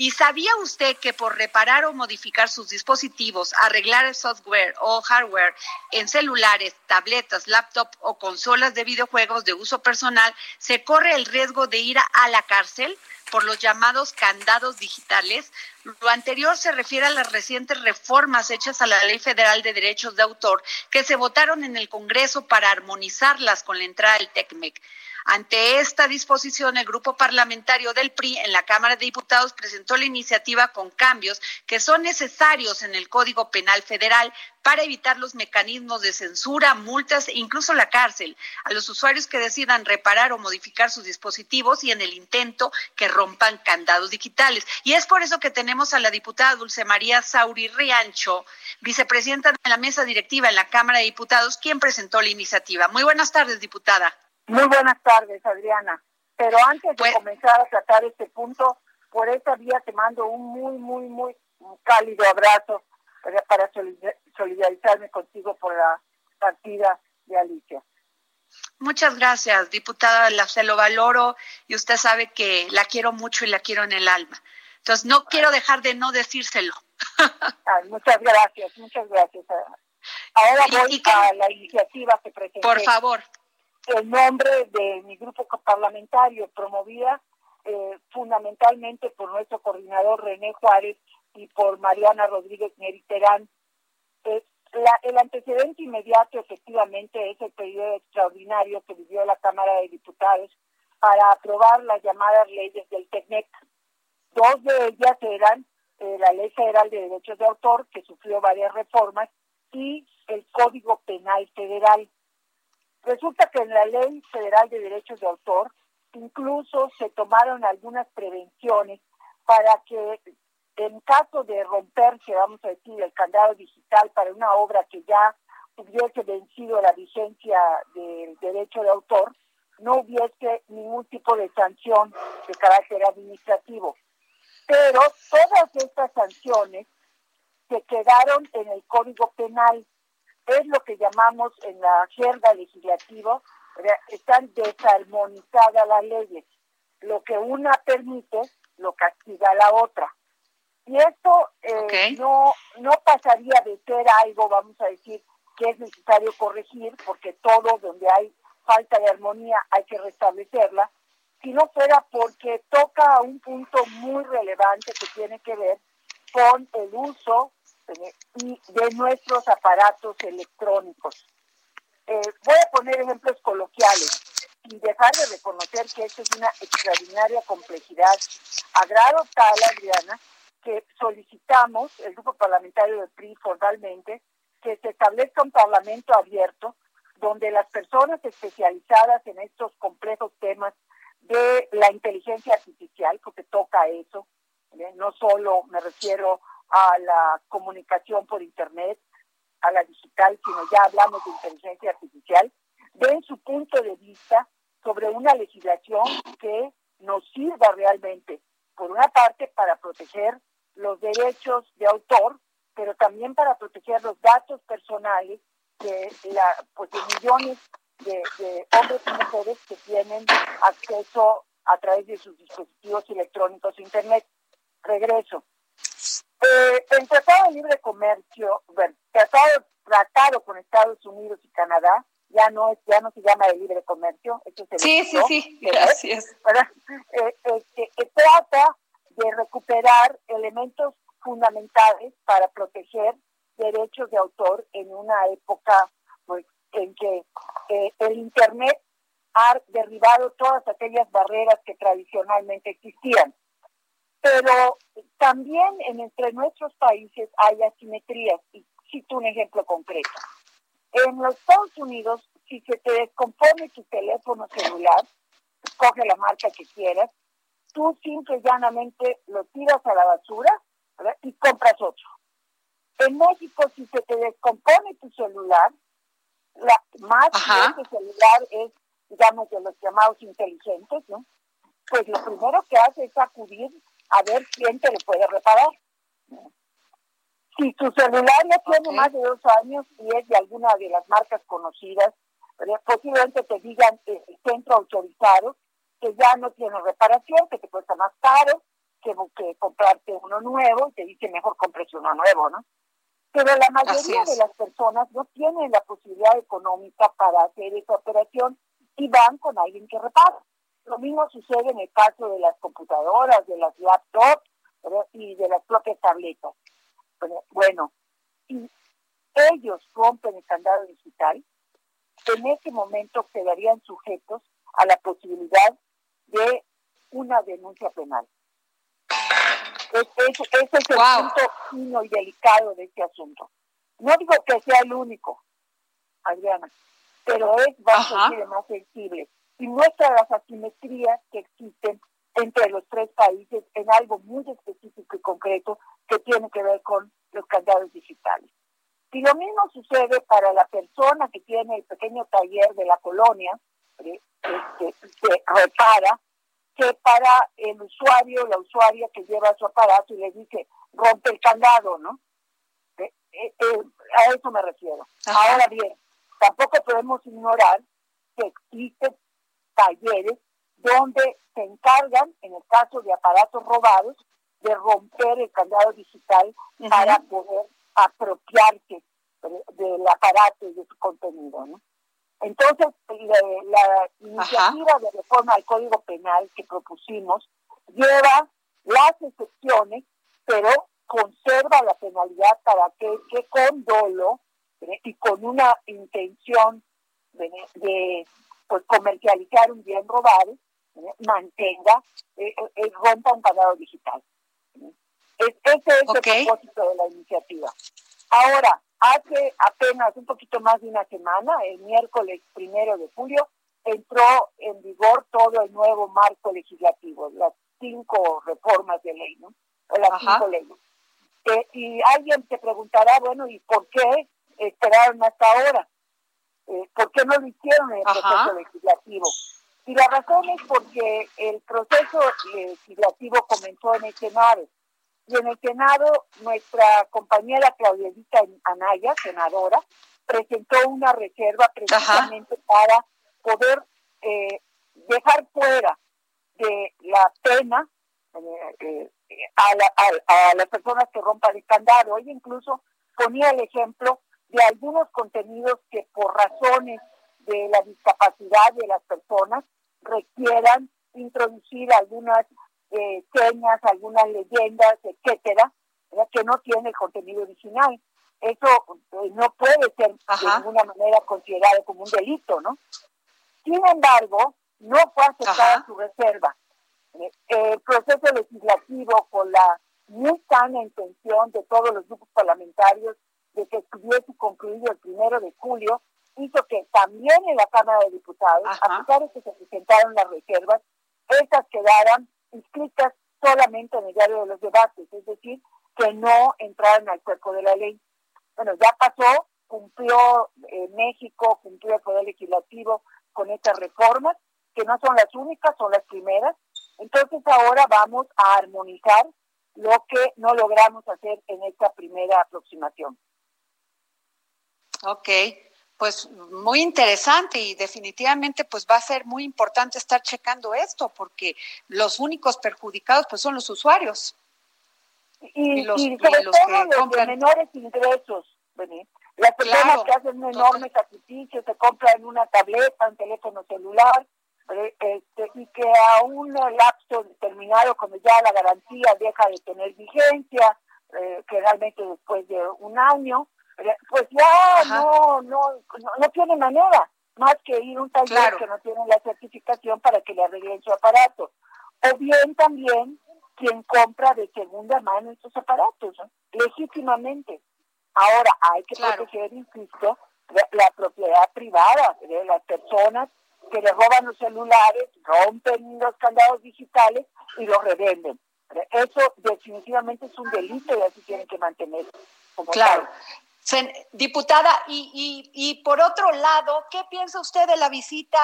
¿Y sabía usted que por reparar o modificar sus dispositivos, arreglar el software o hardware en celulares, tabletas, laptop o consolas de videojuegos de uso personal, se corre el riesgo de ir a la cárcel? por los llamados candados digitales. Lo anterior se refiere a las recientes reformas hechas a la Ley Federal de Derechos de Autor que se votaron en el Congreso para armonizarlas con la entrada del TECMEC. Ante esta disposición, el grupo parlamentario del PRI en la Cámara de Diputados presentó la iniciativa con cambios que son necesarios en el Código Penal Federal para evitar los mecanismos de censura, multas e incluso la cárcel a los usuarios que decidan reparar o modificar sus dispositivos y en el intento que rompan candados digitales. Y es por eso que tenemos a la diputada Dulce María Sauri Riancho, vicepresidenta de la mesa directiva en la Cámara de Diputados, quien presentó la iniciativa. Muy buenas tardes, diputada. Muy buenas tardes, Adriana. Pero antes de comenzar a tratar este punto, por esta vía te mando un muy, muy, muy cálido abrazo para, solidarizarme contigo por la partida de Alicia. Muchas gracias, diputada. se lo valoro y usted sabe que la quiero mucho y la quiero en el alma. Entonces, no quiero dejar de no decírselo. muchas gracias, muchas gracias. Ahora voy a la iniciativa que presenté. Por favor el nombre de mi grupo parlamentario, promovida eh, fundamentalmente por nuestro coordinador René Juárez y por Mariana Rodríguez Meriterán. Eh, el antecedente inmediato efectivamente es el periodo extraordinario que vivió la Cámara de Diputados para aprobar las llamadas leyes del TECNEC. Dos de ellas eran eh, la Ley Federal de Derechos de Autor, que sufrió varias reformas, y el Código Penal Federal. Resulta que en la Ley Federal de Derechos de Autor incluso se tomaron algunas prevenciones para que en caso de romperse, vamos a decir, el candado digital para una obra que ya hubiese vencido la vigencia del derecho de autor, no hubiese ningún tipo de sanción de carácter administrativo. Pero todas estas sanciones se quedaron en el Código Penal es lo que llamamos en la jerga legislativa, están desarmonizadas las leyes. Lo que una permite, lo castiga la otra. Y esto eh, no, no pasaría de ser algo, vamos a decir, que es necesario corregir, porque todo donde hay falta de armonía hay que restablecerla, si no fuera porque toca un punto muy relevante que tiene que ver con el uso y de nuestros aparatos electrónicos. Eh, voy a poner ejemplos coloquiales y dejar de reconocer que esto es una extraordinaria complejidad, a grado tal, Adriana, que solicitamos, el grupo parlamentario del PRI formalmente, que se establezca un parlamento abierto donde las personas especializadas en estos complejos temas de la inteligencia artificial, porque toca eso, ¿eh? no solo me refiero a la comunicación por Internet, a la digital, sino ya hablamos de inteligencia artificial, den su punto de vista sobre una legislación que nos sirva realmente, por una parte, para proteger los derechos de autor, pero también para proteger los datos personales de, la, pues de millones de, hombres y mujeres que tienen acceso a través de sus dispositivos electrónicos a Internet. Regreso. Eh, el Tratado de Libre Comercio, bueno, tratado, tratado con Estados Unidos y Canadá, ya no es, ya no se llama de libre comercio, eso sí, sí, sí, gracias. Eh, este, trata de recuperar elementos fundamentales para proteger derechos de autor en una época pues, en que eh, el Internet ha derribado todas aquellas barreras que tradicionalmente existían pero también en entre nuestros países hay asimetrías. Y cito un ejemplo concreto. En los Estados Unidos, si se te descompone tu teléfono celular, coge la marca que quieras, tú simple y llanamente lo tiras a la basura y compras otro. En México, si se te descompone tu celular, la más ese celular es, digamos, de los llamados inteligentes, ¿no? Pues lo primero que hace es acudir a ver quién te lo puede reparar. Si tu celular ya tiene más de dos años y es de alguna de las marcas conocidas, posiblemente te digan el centro autorizado que ya no tiene reparación, que te cuesta más caro que, que comprarte uno nuevo y te dice mejor compres uno nuevo, ¿no? Pero la mayoría de las personas no tienen la posibilidad económica para hacer esa operación y van con alguien que repara. Lo mismo sucede en el caso de las computadoras, de las laptops y de las propias tabletas. Bueno, si ellos rompen el candado digital, en ese momento quedarían sujetos a la posibilidad de una denuncia penal. Ese, es el punto fino y delicado de este asunto. No digo que sea el único, Adriana, pero es bastante más sensible y muestra las asimetrías que existen entre los tres países en algo muy específico y concreto que tiene que ver con los candados digitales. Y lo mismo sucede para la persona que tiene el pequeño taller de la colonia, eh, que, que repara que para el usuario, la usuaria que lleva su aparato y le dice, rompe el candado, ¿no? Eh, eh, eh, a eso me refiero. Ahora bien, tampoco podemos ignorar que existen talleres donde se encargan, en el caso de aparatos robados, de romper el candado digital para poder apropiarse del aparato y de su contenido, ¿no? Entonces, la iniciativa de reforma al Código Penal que propusimos lleva las excepciones, pero conserva la penalidad para que, que con dolo y con una intención de, pues, comercializar un bien robado, mantenga, eh, eh, rompa un canal digital. ese es el propósito de la iniciativa. Ahora, Hace apenas un poquito más de una semana, el miércoles primero de julio, entró en vigor todo el nuevo marco legislativo, las cinco reformas de ley, ¿no? O las cinco leyes. Eh, y alguien te preguntará, bueno, ¿y por qué esperaron hasta ahora? Eh, ¿Por qué no lo hicieron en el proceso legislativo? Y la razón es porque el proceso legislativo comenzó en el Senado y en el Senado, nuestra compañera Claudielita Anaya, senadora, presentó una reserva precisamente para poder eh, dejar fuera de la pena eh, eh, a, las personas que rompan el candado. Ella incluso ponía el ejemplo de algunos contenidos que por razones de la discapacidad de las personas requieran introducir algunas eh, señas, algunas leyendas, etcétera, que no tiene el contenido original. Eso eh, no puede ser de ninguna manera considerado como un delito, ¿no? Sin embargo, no fue aceptada su reserva. Eh, el proceso legislativo, con la muy sana intención de todos los grupos parlamentarios de que estuviese concluido el primero de julio, hizo que también en la Cámara de Diputados, a pesar de que se presentaron las reservas, estas quedaran inscritas solamente en el diario de los debates, es decir, que no entraron al cuerpo de la ley. Bueno, ya pasó, cumplió eh, México, cumplió el Poder Legislativo con estas reformas, que no son las únicas, son las primeras. Entonces ahora vamos a armonizar lo que no logramos hacer en esta primera aproximación. Ok, pues muy interesante y definitivamente pues va a ser muy importante estar checando esto porque los únicos perjudicados pues son los usuarios. Y, los, sobre todo que los de menores ingresos, las personas que hacen un enorme sacrificio, se compran una tableta, un teléfono celular, eh, este, y que a un lapso determinado, cuando ya la garantía deja de tener vigencia, eh, generalmente después de un año, pues ya no, no, no, tiene manera más que ir a un taller que no tiene la certificación para que le arreglen su aparato. O bien también quien compra de segunda mano estos aparatos, legítimamente. Ahora hay que proteger, insisto, la, propiedad privada de las personas que le roban los celulares, rompen los candados digitales y lo revenden. Eso definitivamente es un delito y así tienen que mantener. Como claro. Diputada, y, y, y por otro lado, ¿qué piensa usted de la visita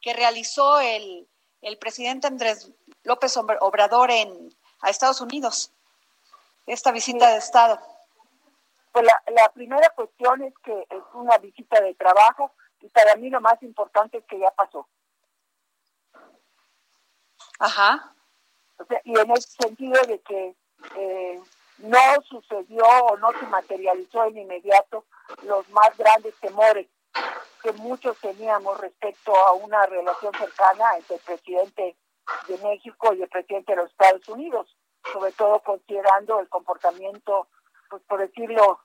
que realizó el, el presidente Andrés López Obrador en, a Estados Unidos? Esta visita de Estado. Pues la, la primera cuestión es que es una visita de trabajo y para mí lo más importante es que ya pasó. Ajá. y en ese sentido de que eh, no sucedió o no se materializó en inmediato los más grandes temores que muchos teníamos respecto a una relación cercana entre el presidente de México y el presidente de los Estados Unidos, sobre todo considerando el comportamiento, pues por decirlo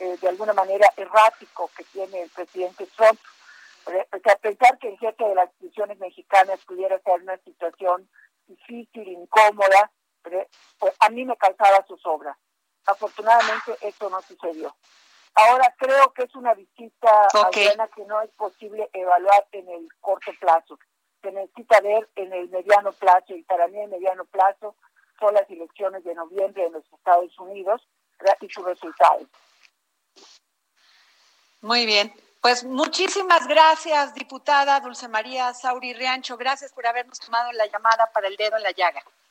eh, de alguna manera, errático que tiene el presidente Trump. O sea, pensar que el jefe de las instituciones mexicanas pudiera estar una situación difícil, incómoda, pues a mí me causaba sus obras. Afortunadamente eso no sucedió. Ahora creo que es una visita que no es posible evaluar en el corto plazo. Se necesita ver en el mediano plazo y para mí el mediano plazo son las elecciones de noviembre en los Estados Unidos y sus resultados. Muy bien. Pues muchísimas gracias, diputada Dulce María Sauri Riancho. Gracias por habernos tomado la llamada para el dedo en la llaga.